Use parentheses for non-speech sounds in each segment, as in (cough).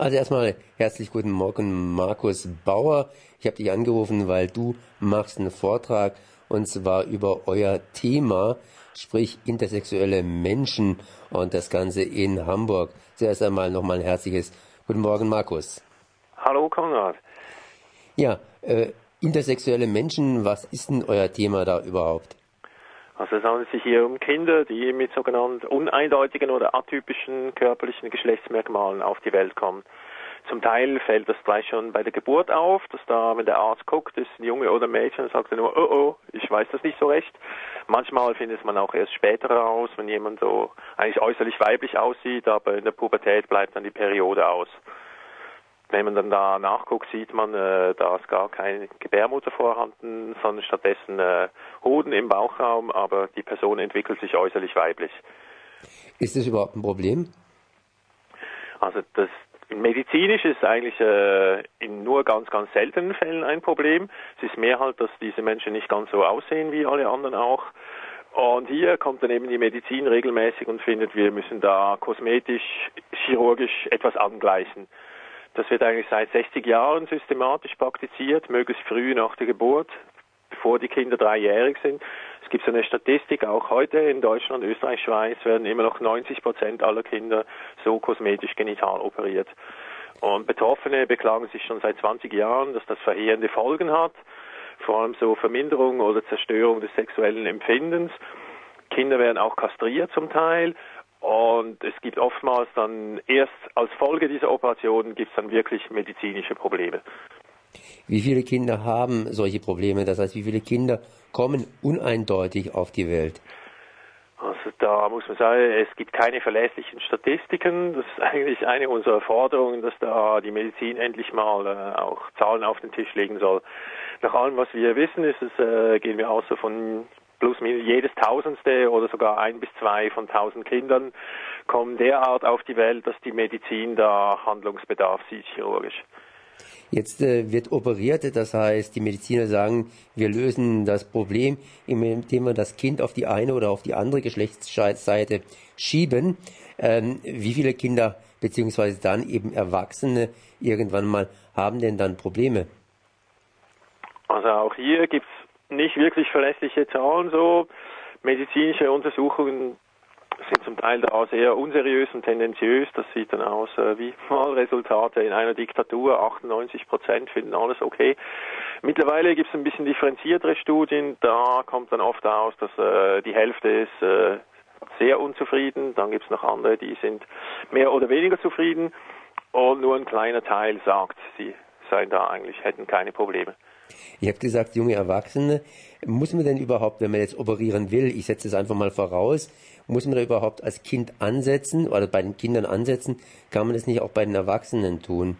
Also erstmal herzlich guten Morgen, Markus Bauer. Ich habe dich angerufen, weil du machst einen Vortrag und zwar über euer Thema, sprich intersexuelle Menschen und das Ganze in Hamburg. Zuerst einmal nochmal ein herzliches Guten Morgen, Markus. Hallo, Konrad. Ja, äh, intersexuelle Menschen, was ist denn euer Thema da überhaupt? Also es handelt sich hier um Kinder, die mit sogenannten uneindeutigen oder atypischen körperlichen Geschlechtsmerkmalen auf die Welt kommen. Zum Teil fällt das gleich schon bei der Geburt auf, dass da, wenn der Arzt guckt, ist ein Junge oder ein Mädchen, sagt er nur, oh oh, ich weiß das nicht so recht. Manchmal findet man auch erst später raus, wenn jemand so eigentlich äußerlich weiblich aussieht, aber in der Pubertät bleibt dann die Periode aus. Wenn man dann da nachguckt, sieht man, äh, da ist gar keine Gebärmutter vorhanden, sondern stattdessen äh, Hoden im Bauchraum, aber die Person entwickelt sich äußerlich weiblich. Ist das überhaupt ein Problem? Also das medizinisch ist eigentlich äh, in nur ganz, ganz seltenen Fällen ein Problem. Es ist mehr halt, dass diese Menschen nicht ganz so aussehen wie alle anderen auch. Und hier kommt dann eben die Medizin regelmäßig und findet, wir müssen da kosmetisch, chirurgisch etwas angleichen. Das wird eigentlich seit 60 Jahren systematisch praktiziert, möglichst früh nach der Geburt, bevor die Kinder dreijährig sind. Es gibt so eine Statistik, auch heute in Deutschland, Österreich, Schweiz werden immer noch 90 Prozent aller Kinder so kosmetisch genital operiert. Und Betroffene beklagen sich schon seit 20 Jahren, dass das verheerende Folgen hat, vor allem so Verminderung oder Zerstörung des sexuellen Empfindens. Kinder werden auch kastriert zum Teil und es gibt oftmals dann erst als Folge dieser Operation gibt es dann wirklich medizinische Probleme. Wie viele Kinder haben solche Probleme? Das heißt, wie viele Kinder kommen uneindeutig auf die Welt? Also da muss man sagen, es gibt keine verlässlichen Statistiken. Das ist (laughs) eigentlich eine unserer Forderungen, dass da die Medizin endlich mal äh, auch Zahlen auf den Tisch legen soll. Nach allem, was wir wissen, ist es, äh, gehen wir außer von plus minus jedes Tausendste oder sogar ein bis zwei von tausend Kindern kommen derart auf die Welt, dass die Medizin da Handlungsbedarf sieht, chirurgisch. Jetzt äh, wird operiert, das heißt, die Mediziner sagen, wir lösen das Problem, indem wir das Kind auf die eine oder auf die andere Geschlechtsseite schieben. Ähm, wie viele Kinder beziehungsweise dann eben Erwachsene irgendwann mal haben denn dann Probleme? Also auch hier gibt es nicht wirklich verlässliche Zahlen so. Medizinische Untersuchungen sind zum Teil da sehr unseriös und tendenziös. Das sieht dann aus äh, wie (laughs) Wahlresultate in einer Diktatur. 98 Prozent finden alles okay. Mittlerweile gibt es ein bisschen differenziertere Studien. Da kommt dann oft aus, dass äh, die Hälfte ist äh, sehr unzufrieden. Dann gibt es noch andere, die sind mehr oder weniger zufrieden. Und nur ein kleiner Teil sagt, sie seien da eigentlich, hätten keine Probleme. Ich habe gesagt, junge Erwachsene, muss man denn überhaupt, wenn man jetzt operieren will, ich setze es einfach mal voraus, muss man da überhaupt als Kind ansetzen oder bei den Kindern ansetzen? Kann man das nicht auch bei den Erwachsenen tun?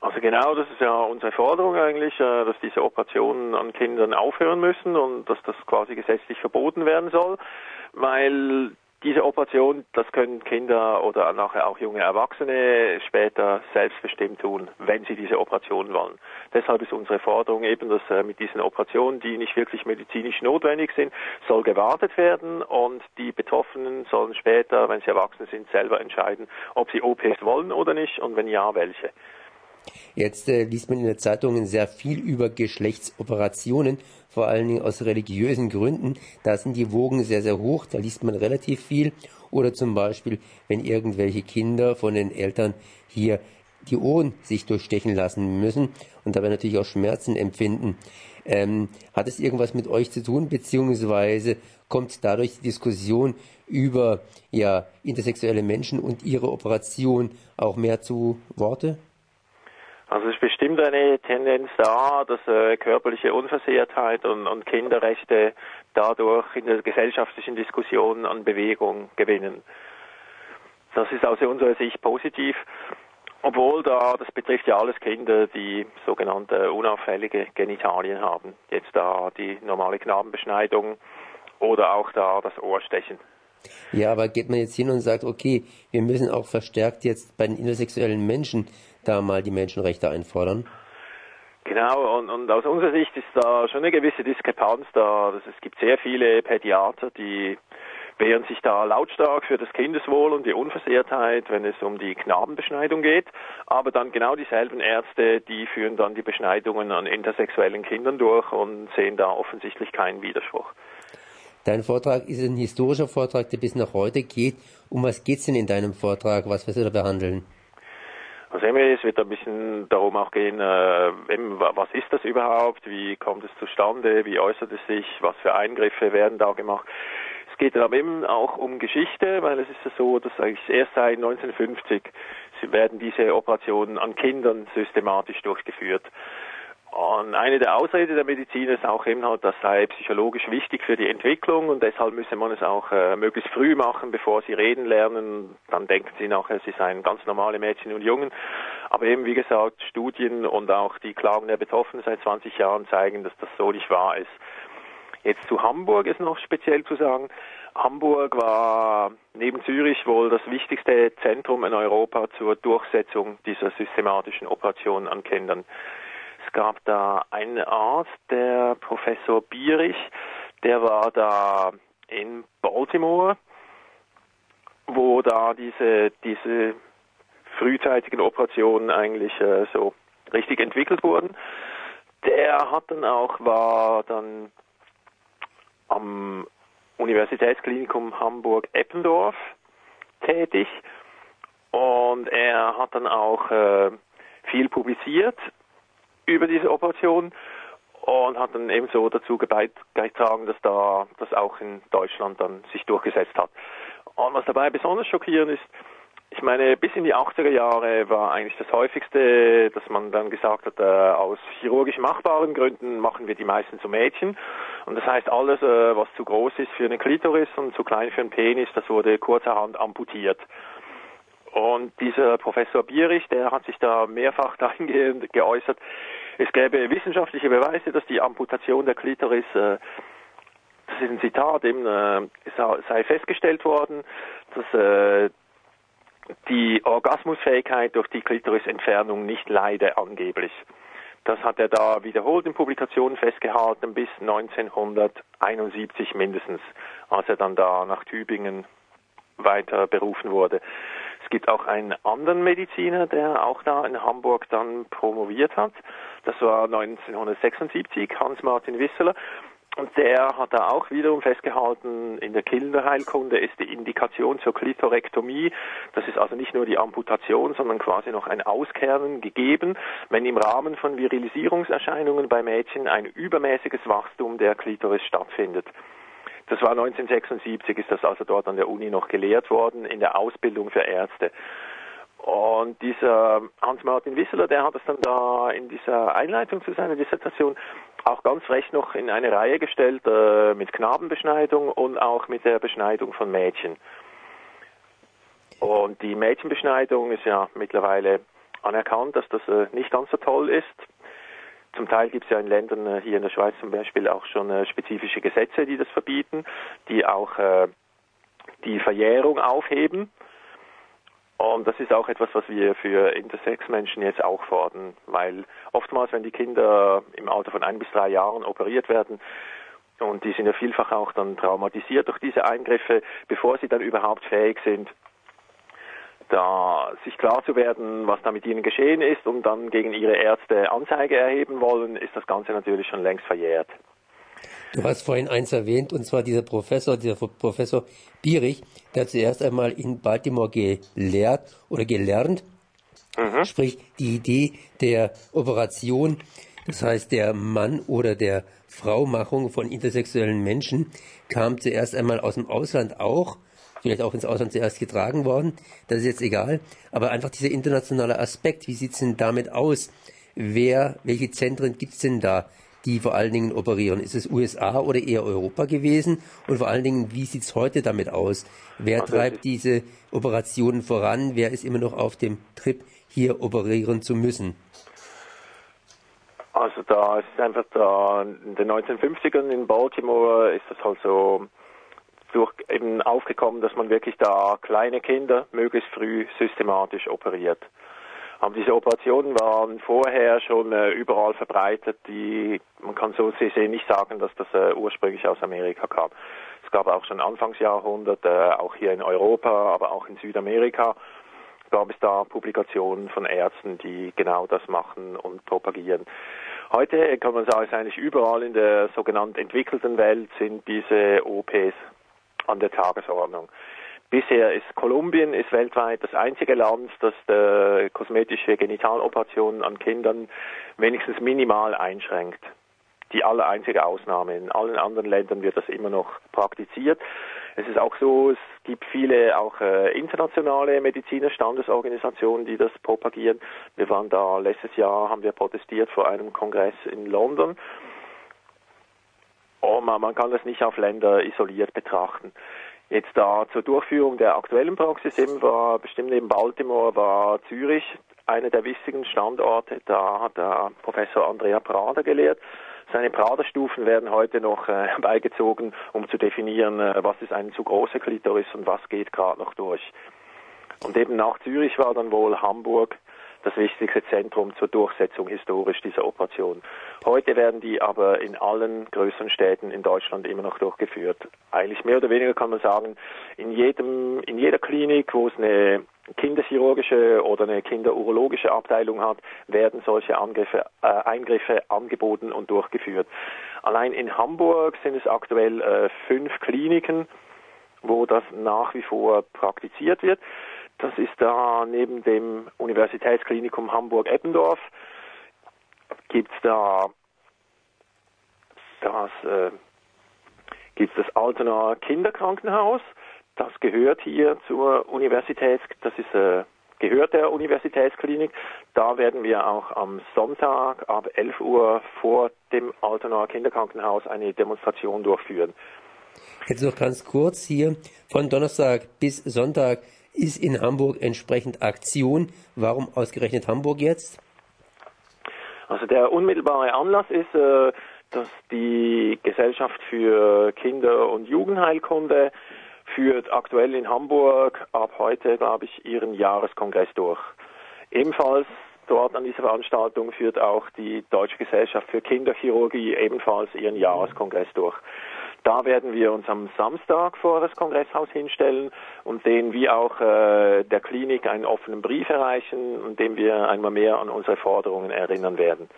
Also genau, das ist ja unsere Forderung eigentlich, äh, dass diese Operationen an Kindern aufhören müssen und dass das quasi gesetzlich verboten werden soll, weil diese Operation, das können Kinder oder nachher auch junge Erwachsene später selbstbestimmt tun, wenn sie diese Operation wollen. Deshalb ist unsere Forderung eben, dass äh, mit diesen Operationen, die nicht wirklich medizinisch notwendig sind, soll gewartet werden und die Betroffenen sollen später, wenn sie erwachsen sind, selber entscheiden, ob sie OPs wollen oder nicht und wenn ja, welche. Jetzt äh, liest man in den Zeitungen sehr viel über Geschlechtsoperationen, vor allen Dingen aus religiösen Gründen. Da sind die Wogen sehr, sehr hoch, da liest man relativ viel. Oder zum Beispiel, wenn irgendwelche Kinder von den Eltern hier die Ohren sich durchstechen lassen müssen und dabei natürlich auch Schmerzen empfinden. Ähm, hat es irgendwas mit euch zu tun, beziehungsweise kommt dadurch die Diskussion über ja, intersexuelle Menschen und ihre Operation auch mehr zu Worte? Also es ist bestimmt eine Tendenz da, dass äh, körperliche Unversehrtheit und, und Kinderrechte dadurch in der gesellschaftlichen Diskussion an Bewegung gewinnen. Das ist aus unserer Sicht positiv, obwohl da, das betrifft ja alles Kinder, die sogenannte unauffällige Genitalien haben. Jetzt da die normale Knabenbeschneidung oder auch da das Ohrstechen. Ja, aber geht man jetzt hin und sagt, okay, wir müssen auch verstärkt jetzt bei den intersexuellen Menschen da mal die Menschenrechte einfordern? Genau, und, und aus unserer Sicht ist da schon eine gewisse Diskrepanz da. Das, es gibt sehr viele Pädiater, die wehren sich da lautstark für das Kindeswohl und die Unversehrtheit, wenn es um die Knabenbeschneidung geht. Aber dann genau dieselben Ärzte, die führen dann die Beschneidungen an intersexuellen Kindern durch und sehen da offensichtlich keinen Widerspruch. Dein Vortrag ist ein historischer Vortrag, der bis nach heute geht. Um was geht es denn in deinem Vortrag? Was wirst du da behandeln? Also es wird ein bisschen darum auch gehen, äh, was ist das überhaupt, wie kommt es zustande, wie äußert es sich, was für Eingriffe werden da gemacht. Es geht aber eben auch um Geschichte, weil es ist ja so, dass eigentlich erst seit 1950 werden diese Operationen an Kindern systematisch durchgeführt. Und eine der Ausreden der Medizin ist auch eben halt, das sei psychologisch wichtig für die Entwicklung und deshalb müsse man es auch äh, möglichst früh machen, bevor sie reden lernen. Dann denken sie nachher, sie seien ganz normale Mädchen und Jungen. Aber eben, wie gesagt, Studien und auch die Klagen der Betroffenen seit 20 Jahren zeigen, dass das so nicht wahr ist. Jetzt zu Hamburg ist noch speziell zu sagen. Hamburg war neben Zürich wohl das wichtigste Zentrum in Europa zur Durchsetzung dieser systematischen Operationen an Kindern. Gab da einen Arzt, der Professor Bierich, der war da in Baltimore, wo da diese, diese frühzeitigen Operationen eigentlich äh, so richtig entwickelt wurden. Der hat dann auch, war dann am Universitätsklinikum Hamburg-Eppendorf tätig und er hat dann auch äh, viel publiziert über diese Operation und hat dann ebenso dazu beigetragen, dass da das auch in Deutschland dann sich durchgesetzt hat. Und was dabei besonders schockierend ist, ich meine, bis in die 80er Jahre war eigentlich das häufigste, dass man dann gesagt hat, äh, aus chirurgisch machbaren Gründen machen wir die meisten zu Mädchen. Und das heißt, alles, äh, was zu groß ist für eine Klitoris und zu klein für einen Penis, das wurde kurzerhand amputiert. Und dieser Professor Bierich, der hat sich da mehrfach (laughs) dahingehend geäußert, es gäbe wissenschaftliche Beweise, dass die Amputation der Klitoris, äh, das ist ein Zitat, eben, äh, sei festgestellt worden, dass äh, die Orgasmusfähigkeit durch die Klitorisentfernung nicht leide angeblich. Das hat er da wiederholt in Publikationen festgehalten bis 1971 mindestens, als er dann da nach Tübingen weiter berufen wurde. Es gibt auch einen anderen Mediziner, der auch da in Hamburg dann promoviert hat. Das war 1976, Hans-Martin Wisseler. Und der hat da auch wiederum festgehalten, in der Kinderheilkunde ist die Indikation zur Klitorektomie. Das ist also nicht nur die Amputation, sondern quasi noch ein Auskernen gegeben, wenn im Rahmen von Virilisierungserscheinungen bei Mädchen ein übermäßiges Wachstum der Klitoris stattfindet. Das war 1976, ist das also dort an der Uni noch gelehrt worden, in der Ausbildung für Ärzte. Und dieser Hans-Martin Wisseler, der hat es dann da in dieser Einleitung zu seiner Dissertation auch ganz recht noch in eine Reihe gestellt äh, mit Knabenbeschneidung und auch mit der Beschneidung von Mädchen. Und die Mädchenbeschneidung ist ja mittlerweile anerkannt, dass das äh, nicht ganz so toll ist. Zum Teil gibt es ja in Ländern, äh, hier in der Schweiz zum Beispiel, auch schon äh, spezifische Gesetze, die das verbieten, die auch äh, die Verjährung aufheben. Und das ist auch etwas, was wir für Intersex-Menschen jetzt auch fordern, weil oftmals, wenn die Kinder im Alter von ein bis drei Jahren operiert werden, und die sind ja vielfach auch dann traumatisiert durch diese Eingriffe, bevor sie dann überhaupt fähig sind, da sich klar zu werden, was da mit ihnen geschehen ist und dann gegen ihre Ärzte Anzeige erheben wollen, ist das Ganze natürlich schon längst verjährt. Du hast vorhin eins erwähnt, und zwar dieser Professor, dieser Professor Bierich, der hat zuerst einmal in Baltimore gelehrt oder gelernt, mhm. sprich die Idee der Operation, das heißt der Mann oder der Fraumachung von intersexuellen Menschen, kam zuerst einmal aus dem Ausland auch vielleicht auch ins Ausland zuerst getragen worden, das ist jetzt egal, aber einfach dieser internationale Aspekt, wie sieht's denn damit aus? Wer, welche Zentren gibt's denn da, die vor allen Dingen operieren? Ist es USA oder eher Europa gewesen? Und vor allen Dingen, wie sieht's heute damit aus? Wer treibt diese Operationen voran? Wer ist immer noch auf dem Trip, hier operieren zu müssen? Also da ist einfach da in den 1950ern in Baltimore ist das halt so durch eben aufgekommen, dass man wirklich da kleine Kinder möglichst früh systematisch operiert. Aber diese Operationen waren vorher schon äh, überall verbreitet. Die, man kann so sehen nicht sagen, dass das äh, ursprünglich aus Amerika kam. Es gab auch schon Anfangsjahrhundert, äh, auch hier in Europa, aber auch in Südamerika, gab es da Publikationen von Ärzten, die genau das machen und propagieren. Heute kann man sagen, eigentlich überall in der sogenannten entwickelten Welt sind diese OPs an der Tagesordnung. Bisher ist Kolumbien ist weltweit das einzige Land, das äh, kosmetische Genitaloperationen an Kindern wenigstens minimal einschränkt. Die aller einzige Ausnahme. In allen anderen Ländern wird das immer noch praktiziert. Es ist auch so, es gibt viele auch äh, internationale Medizinerstandesorganisationen, die das propagieren. Wir waren da letztes Jahr, haben wir protestiert vor einem Kongress in London. Oh, man, kann das nicht auf Länder isoliert betrachten. Jetzt da zur Durchführung der aktuellen Praxis eben war bestimmt neben Baltimore war Zürich einer der wichtigen Standorte. Da hat der Professor Andrea Prada gelehrt. Seine Prada-Stufen werden heute noch äh, (laughs) beigezogen, um zu definieren, äh, was ist eine zu große Klitoris und was geht gerade noch durch. Und eben nach Zürich war dann wohl Hamburg das wichtigste Zentrum zur Durchsetzung historisch dieser Operation. Heute werden die aber in allen größeren Städten in Deutschland immer noch durchgeführt. Eigentlich mehr oder weniger kann man sagen, in jedem, in jeder Klinik, wo es eine kinderchirurgische oder eine kinderurologische Abteilung hat, werden solche Angriffe, äh, Eingriffe angeboten und durchgeführt. Allein in Hamburg sind es aktuell äh, fünf Kliniken, wo das nach wie vor praktiziert wird. Das ist da neben dem Universitätsklinikum Hamburg-Eppendorf gibt es da das, äh, gibt's das Altenaer Kinderkrankenhaus. Das gehört hier zur Universität, das ist äh, gehört der Universitätsklinik. Da werden wir auch am Sonntag ab 11 Uhr vor dem Altenaer Kinderkrankenhaus eine Demonstration durchführen. Jetzt noch ganz kurz hier von Donnerstag bis Sonntag ist in Hamburg entsprechend Aktion. Warum ausgerechnet Hamburg jetzt? Also der unmittelbare Anlass ist, äh, dass die Gesellschaft für Kinder- und Jugendheilkunde führt aktuell in Hamburg ab heute, glaube ich, ihren Jahreskongress durch. Ebenfalls dort an dieser Veranstaltung führt auch die Deutsche Gesellschaft für Kinderchirurgie ebenfalls ihren Jahreskongress durch. Da werden wir uns am Samstag vor das Kongresshaus hinstellen und denen wie auch äh, der Klinik einen offenen Brief erreichen, in dem wir einmal mehr an unsere Forderungen erinnern werden.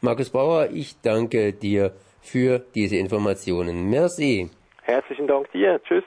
Markus Bauer, ich danke dir für diese Informationen. Merci. Herzlichen Dank dir. Tschüss.